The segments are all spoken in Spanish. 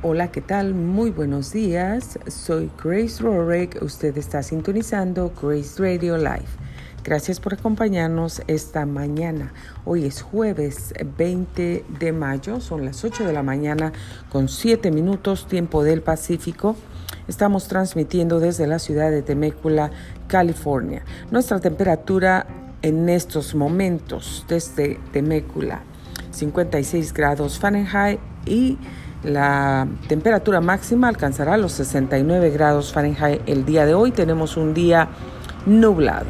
Hola, ¿qué tal? Muy buenos días. Soy Grace Rorek. Usted está sintonizando Grace Radio Live. Gracias por acompañarnos esta mañana. Hoy es jueves 20 de mayo, son las 8 de la mañana con 7 minutos tiempo del Pacífico. Estamos transmitiendo desde la ciudad de Temécula, California. Nuestra temperatura en estos momentos desde Temécula, 56 grados Fahrenheit y la temperatura máxima alcanzará los 69 grados Fahrenheit el día de hoy. Tenemos un día nublado.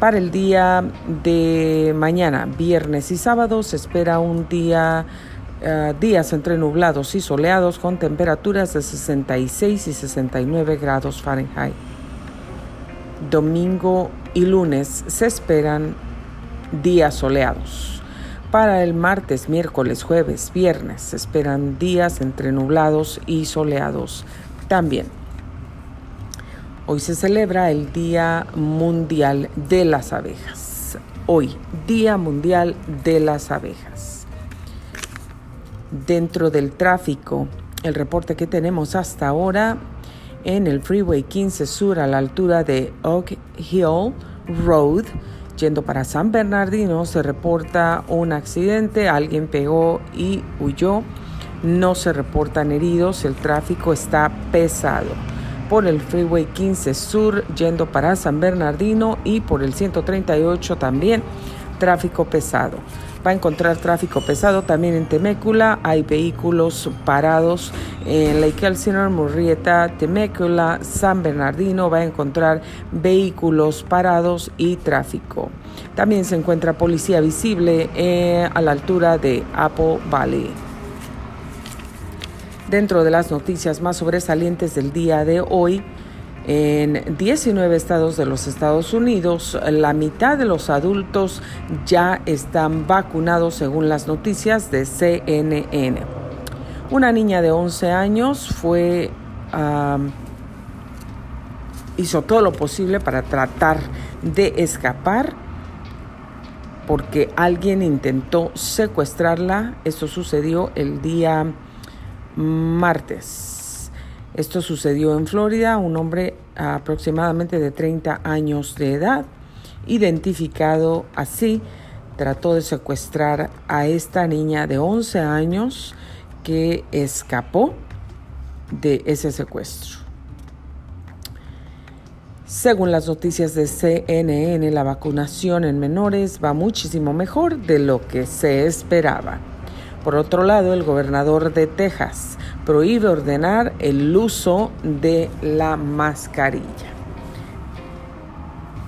Para el día de mañana, viernes y sábado, se espera un día, uh, días entre nublados y soleados con temperaturas de 66 y 69 grados Fahrenheit. Domingo y lunes se esperan días soleados para el martes, miércoles, jueves, viernes se esperan días entre nublados y soleados también. Hoy se celebra el Día Mundial de las Abejas. Hoy, Día Mundial de las Abejas. Dentro del tráfico, el reporte que tenemos hasta ahora en el Freeway 15 Sur a la altura de Oak Hill Road, Yendo para San Bernardino se reporta un accidente, alguien pegó y huyó. No se reportan heridos, el tráfico está pesado. Por el Freeway 15 Sur yendo para San Bernardino y por el 138 también tráfico pesado va a encontrar tráfico pesado también en Temécula. Hay vehículos parados en Lake Elsinore, Murrieta, Temécula, San Bernardino. Va a encontrar vehículos parados y tráfico. También se encuentra policía visible eh, a la altura de Apple Valley. Dentro de las noticias más sobresalientes del día de hoy, en 19 estados de los Estados Unidos, la mitad de los adultos ya están vacunados según las noticias de CNN. Una niña de 11 años fue hizo todo lo posible para tratar de escapar porque alguien intentó secuestrarla. Esto sucedió el día martes. Esto sucedió en Florida, un hombre aproximadamente de 30 años de edad, identificado así, trató de secuestrar a esta niña de 11 años que escapó de ese secuestro. Según las noticias de CNN, la vacunación en menores va muchísimo mejor de lo que se esperaba. Por otro lado, el gobernador de Texas prohíbe ordenar el uso de la mascarilla.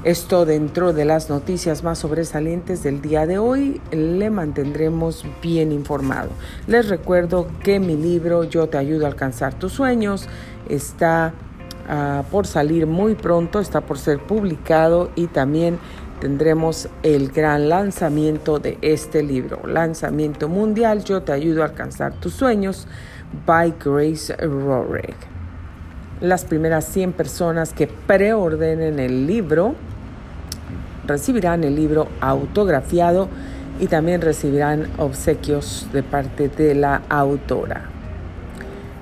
Esto dentro de las noticias más sobresalientes del día de hoy, le mantendremos bien informado. Les recuerdo que mi libro Yo te ayudo a alcanzar tus sueños está uh, por salir muy pronto, está por ser publicado y también tendremos el gran lanzamiento de este libro, lanzamiento mundial, yo te ayudo a alcanzar tus sueños, by Grace Rorick. Las primeras 100 personas que preordenen el libro recibirán el libro autografiado y también recibirán obsequios de parte de la autora.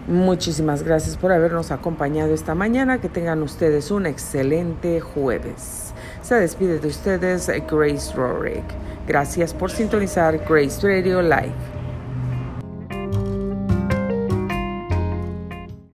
Muchísimas gracias por habernos acompañado esta mañana. Que tengan ustedes un excelente jueves. Se despide de ustedes Grace Rorick. Gracias por sintonizar Grace Radio Live.